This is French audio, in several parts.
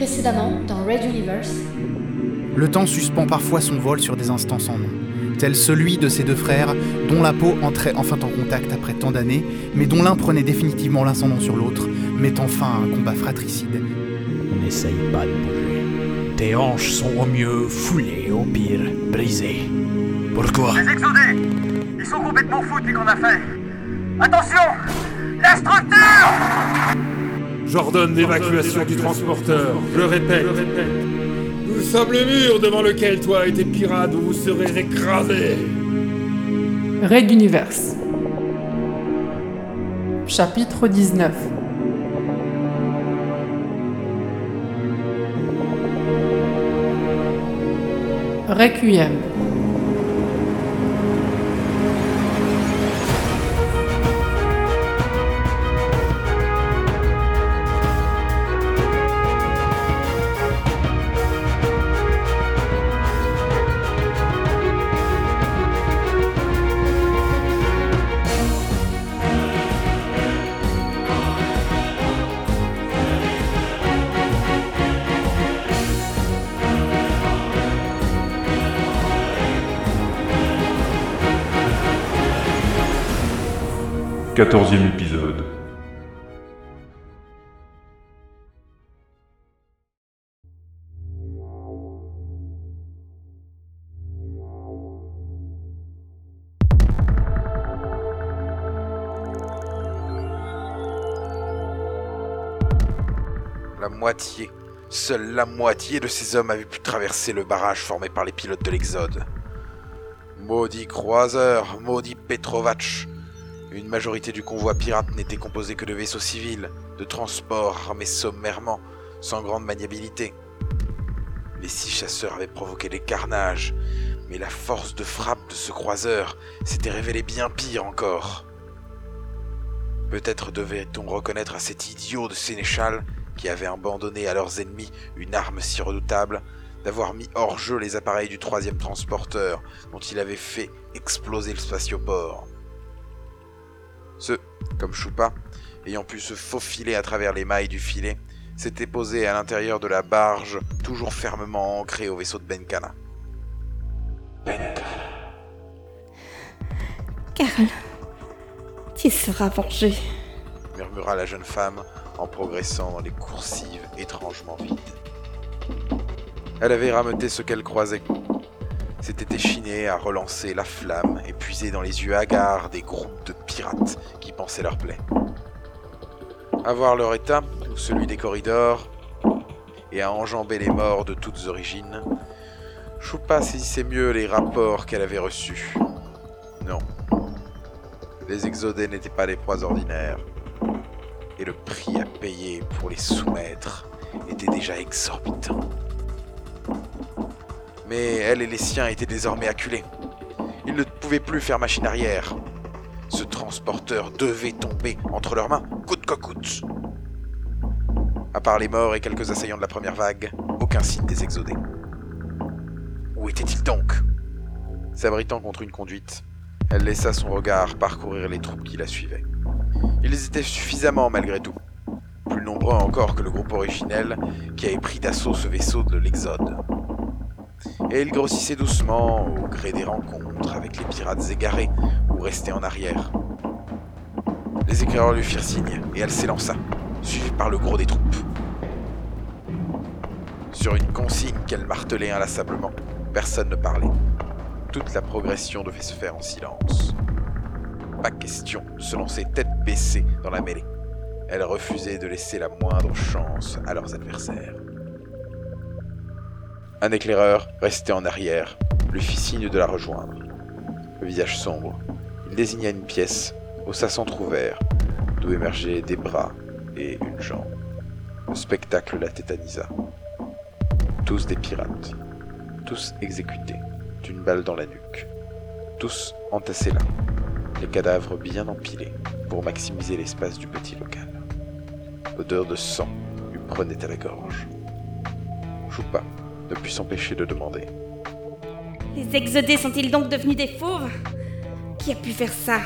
Précédemment, dans Red Universe. Le temps suspend parfois son vol sur des instants sans nom, tel celui de ces deux frères dont la peau entrait enfin en contact après tant d'années, mais dont l'un prenait définitivement l'ascendant sur l'autre, mettant fin à un combat fratricide. N'essaye pas de bouger. Tes hanches sont au mieux foulées, au pire brisées. Pourquoi? Les exodés Ils sont complètement fous depuis qu'on a fait Attention La structure J'ordonne l'évacuation du transporteur. Je le répète. Nous sommes le mur devant lequel toi et tes pirates vous serez écrasés. Raid Universe. Chapitre 19 Requiem. Quatorzième épisode. La moitié, seule la moitié de ces hommes avaient pu traverser le barrage formé par les pilotes de l'Exode. Maudit croiseur, maudit Petrovac. Une majorité du convoi pirate n'était composée que de vaisseaux civils, de transports armés sommairement, sans grande maniabilité. Les six chasseurs avaient provoqué des carnages, mais la force de frappe de ce croiseur s'était révélée bien pire encore. Peut-être devait-on reconnaître à cet idiot de sénéchal, qui avait abandonné à leurs ennemis une arme si redoutable, d'avoir mis hors jeu les appareils du troisième transporteur dont il avait fait exploser le spatioport. Ceux, comme Choupa, ayant pu se faufiler à travers les mailles du filet, s'étaient posés à l'intérieur de la barge, toujours fermement ancrée au vaisseau de Benkana. Carl, tu seras vengé. murmura la jeune femme en progressant dans les coursives étrangement vides. Elle avait rameuté ce qu'elle croisait. S'était échinée à relancer la flamme et puiser dans les yeux hagards des groupes de qui pensaient leur plaie. À voir leur état, ou celui des corridors, et à enjamber les morts de toutes origines, Choupa saisissait mieux les rapports qu'elle avait reçus. Non. Les exodés n'étaient pas des proies ordinaires. Et le prix à payer pour les soumettre était déjà exorbitant. Mais elle et les siens étaient désormais acculés. Ils ne pouvaient plus faire machine arrière. Ce transporteur devait tomber entre leurs mains, coûte que coûte. À part les morts et quelques assaillants de la première vague, aucun signe des exodés. Où était-il donc? S'abritant contre une conduite, elle laissa son regard parcourir les troupes qui la suivaient. Ils étaient suffisamment malgré tout, plus nombreux encore que le groupe originel qui avait pris d'assaut ce vaisseau de l'Exode. Et ils grossissaient doucement au gré des rencontres avec les pirates égarés ou restés en arrière. Les éclaireurs lui firent signe et elle s'élança, suivie par le gros des troupes. Sur une consigne qu'elle martelait inlassablement, personne ne parlait. Toute la progression devait se faire en silence. Pas question de se lancer tête baissée dans la mêlée. Elle refusait de laisser la moindre chance à leurs adversaires. Un éclaireur, resté en arrière, lui fit signe de la rejoindre. Le visage sombre, il désigna une pièce, haussa s'entrouvert, d'où émergeaient des bras et une jambe. Le spectacle la tétanisa. Tous des pirates, tous exécutés, d'une balle dans la nuque, tous entassés là, les cadavres bien empilés pour maximiser l'espace du petit local. L'odeur de sang lui prenait à la gorge. Choupa ne put s'empêcher de demander. Les exodés sont-ils donc devenus des fauves? Qui a pu faire ça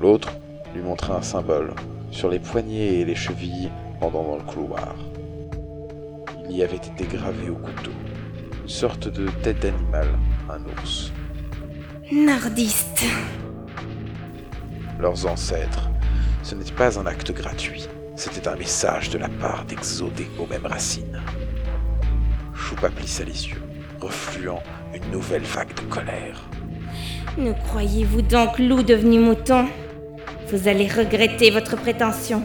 L'autre lui montra un symbole sur les poignets et les chevilles pendant dans le couloir. Il y avait été gravé au couteau une sorte de tête d'animal, un ours. Nordiste. Leurs ancêtres, ce n'était pas un acte gratuit, c'était un message de la part d'exodés aux mêmes racines. Choupa plissa les yeux, refluant une nouvelle vague de colère. Ne croyez-vous donc loup devenu mouton? Vous allez regretter votre prétention.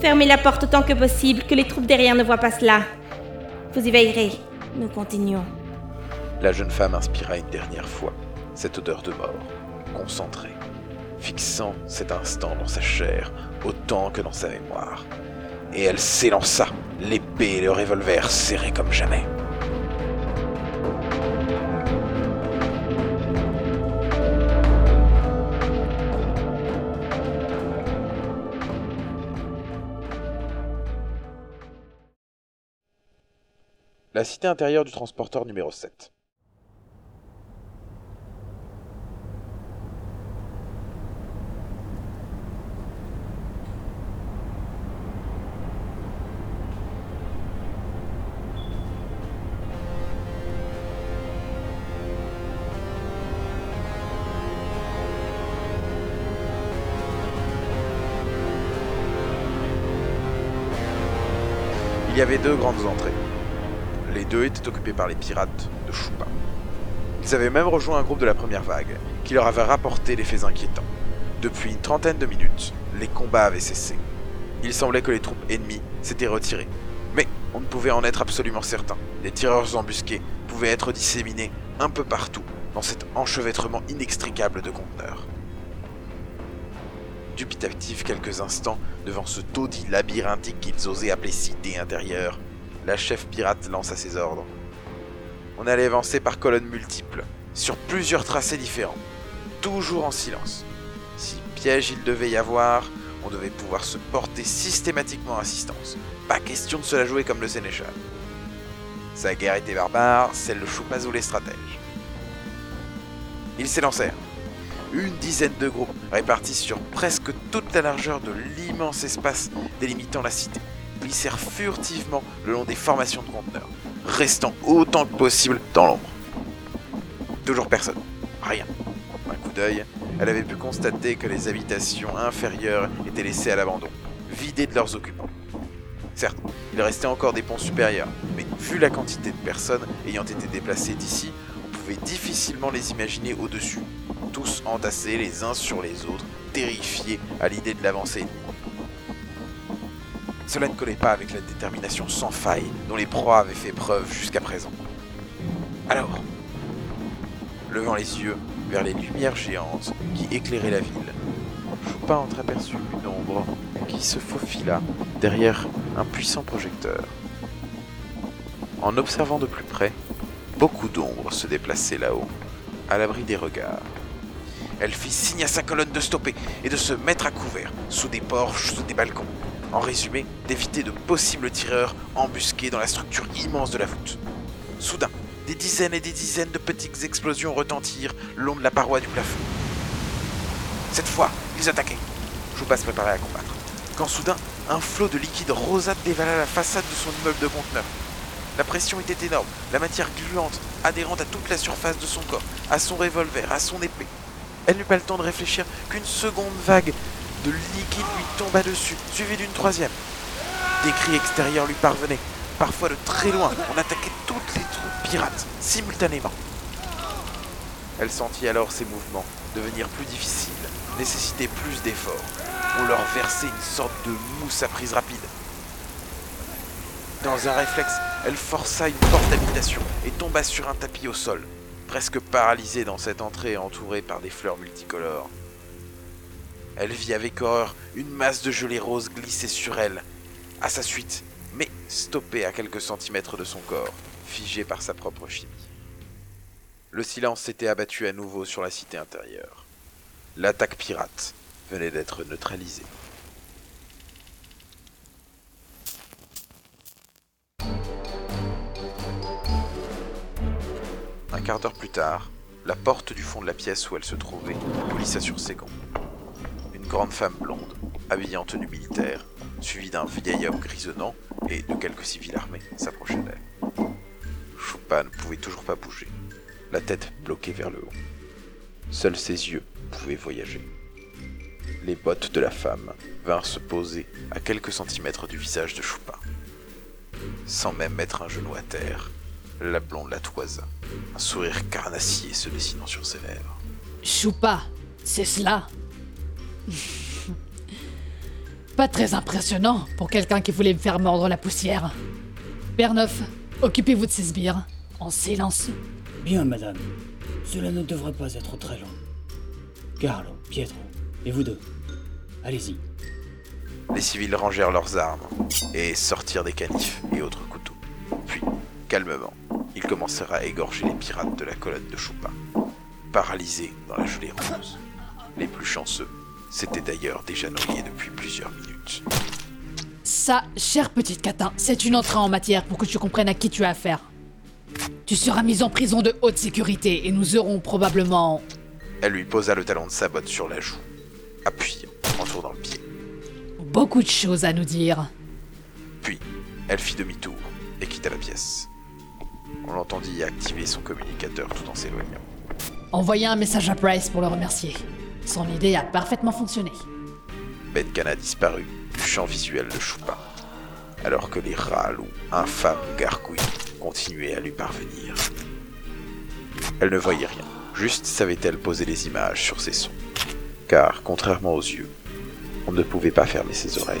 Fermez la porte autant que possible, que les troupes derrière ne voient pas cela. Vous y veillerez. Nous continuons. La jeune femme inspira une dernière fois cette odeur de mort, concentrée, fixant cet instant dans sa chair autant que dans sa mémoire. Et elle s'élança, l'épée et le revolver serrés comme jamais. La cité intérieure du transporteur numéro 7. Il y avait deux grandes entrées. Deux étaient occupés par les pirates de Choupa. Ils avaient même rejoint un groupe de la première vague, qui leur avait rapporté des faits inquiétants. Depuis une trentaine de minutes, les combats avaient cessé. Il semblait que les troupes ennemies s'étaient retirées. Mais on ne pouvait en être absolument certain. Les tireurs embusqués pouvaient être disséminés un peu partout dans cet enchevêtrement inextricable de conteneurs. Dubitatif quelques instants devant ce taudis labyrinthique qu'ils osaient appeler cité intérieure, la chef pirate lança ses ordres. On allait avancer par colonnes multiples, sur plusieurs tracés différents, toujours en silence. Si piège il devait y avoir, on devait pouvoir se porter systématiquement assistance. Pas question de se la jouer comme le sénéchal. Sa guerre était barbare, celle de Choupazou les stratèges. Ils s'élancèrent. Une dizaine de groupes répartis sur presque toute la largeur de l'immense espace délimitant la cité glissèrent furtivement le long des formations de conteneurs, restant autant que possible dans l'ombre. Toujours personne. Rien. Un coup d'œil, elle avait pu constater que les habitations inférieures étaient laissées à l'abandon, vidées de leurs occupants. Certes, il restait encore des ponts supérieurs, mais vu la quantité de personnes ayant été déplacées d'ici, on pouvait difficilement les imaginer au-dessus, tous entassés les uns sur les autres, terrifiés à l'idée de l'avancée. Cela ne collait pas avec la détermination sans faille dont les proies avaient fait preuve jusqu'à présent. Alors, levant les yeux vers les lumières géantes qui éclairaient la ville, Chopin entreaperçut une ombre qui se faufila derrière un puissant projecteur. En observant de plus près, beaucoup d'ombres se déplaçaient là-haut, à l'abri des regards. Elle fit signe à sa colonne de stopper et de se mettre à couvert, sous des porches, sous des balcons. En résumé, d'éviter de possibles tireurs embusqués dans la structure immense de la voûte. Soudain, des dizaines et des dizaines de petites explosions retentirent le long de la paroi du plafond. Cette fois, ils attaquaient. Choupa se préparait à combattre. Quand soudain, un flot de liquide rosâtre dévala la façade de son immeuble de conteneur. La pression était énorme, la matière gluante, adhérente à toute la surface de son corps, à son revolver, à son épée. Elle n'eut pas le temps de réfléchir qu'une seconde vague de liquide lui tomba dessus, suivie d'une troisième. Des cris extérieurs lui parvenaient, parfois de très loin. On attaquait toutes les troupes pirates, simultanément. Elle sentit alors ses mouvements devenir plus difficiles, nécessiter plus d'efforts. On leur versait une sorte de mousse à prise rapide. Dans un réflexe, elle força une porte d'habitation et tomba sur un tapis au sol, presque paralysée dans cette entrée entourée par des fleurs multicolores. Elle vit avec horreur une masse de gelée rose glisser sur elle, à sa suite, mais stoppée à quelques centimètres de son corps, figée par sa propre chimie. Le silence s'était abattu à nouveau sur la cité intérieure. L'attaque pirate venait d'être neutralisée. Un quart d'heure plus tard, la porte du fond de la pièce où elle se trouvait glissa sur ses gonds. Une grande femme blonde, habillée en tenue militaire, suivie d'un vieil homme grisonnant, et de quelques civils armés s'approchaient d'elle. Choupa ne pouvait toujours pas bouger, la tête bloquée vers le haut. Seuls ses yeux pouvaient voyager. Les bottes de la femme vinrent se poser à quelques centimètres du visage de Choupa. Sans même mettre un genou à terre, la blonde la toisa, un sourire carnassier se dessinant sur ses lèvres. Choupa, c'est cela? Pas très impressionnant pour quelqu'un qui voulait me faire mordre la poussière. Père Neuf, occupez-vous de ces sbires, en silence. Bien, madame. Cela ne devrait pas être très long. Carlo, Pietro, et vous deux. Allez-y. Les civils rangèrent leurs armes et sortirent des canifs et autres couteaux. Puis, calmement, ils commencèrent à égorger les pirates de la colonne de Choupa, paralysés dans la gelée rose. Les plus chanceux s'étaient d'ailleurs déjà noyés depuis plusieurs minutes. Ça, chère petite catin, c'est une entrée en matière pour que tu comprennes à qui tu as affaire. Tu seras mise en prison de haute sécurité et nous aurons probablement... Elle lui posa le talon de sa botte sur la joue, appuyant en tournant le pied. beaucoup de choses à nous dire. Puis, elle fit demi-tour et quitta la pièce. On l'entendit activer son communicateur tout en s'éloignant. Envoyez un message à Price pour le remercier. Son idée a parfaitement fonctionné. Bedkana disparut du champ visuel de Choupa, alors que les râles ou infâmes gargouilles continuaient à lui parvenir. Elle ne voyait rien, juste savait-elle poser les images sur ses sons. Car, contrairement aux yeux, on ne pouvait pas fermer ses oreilles.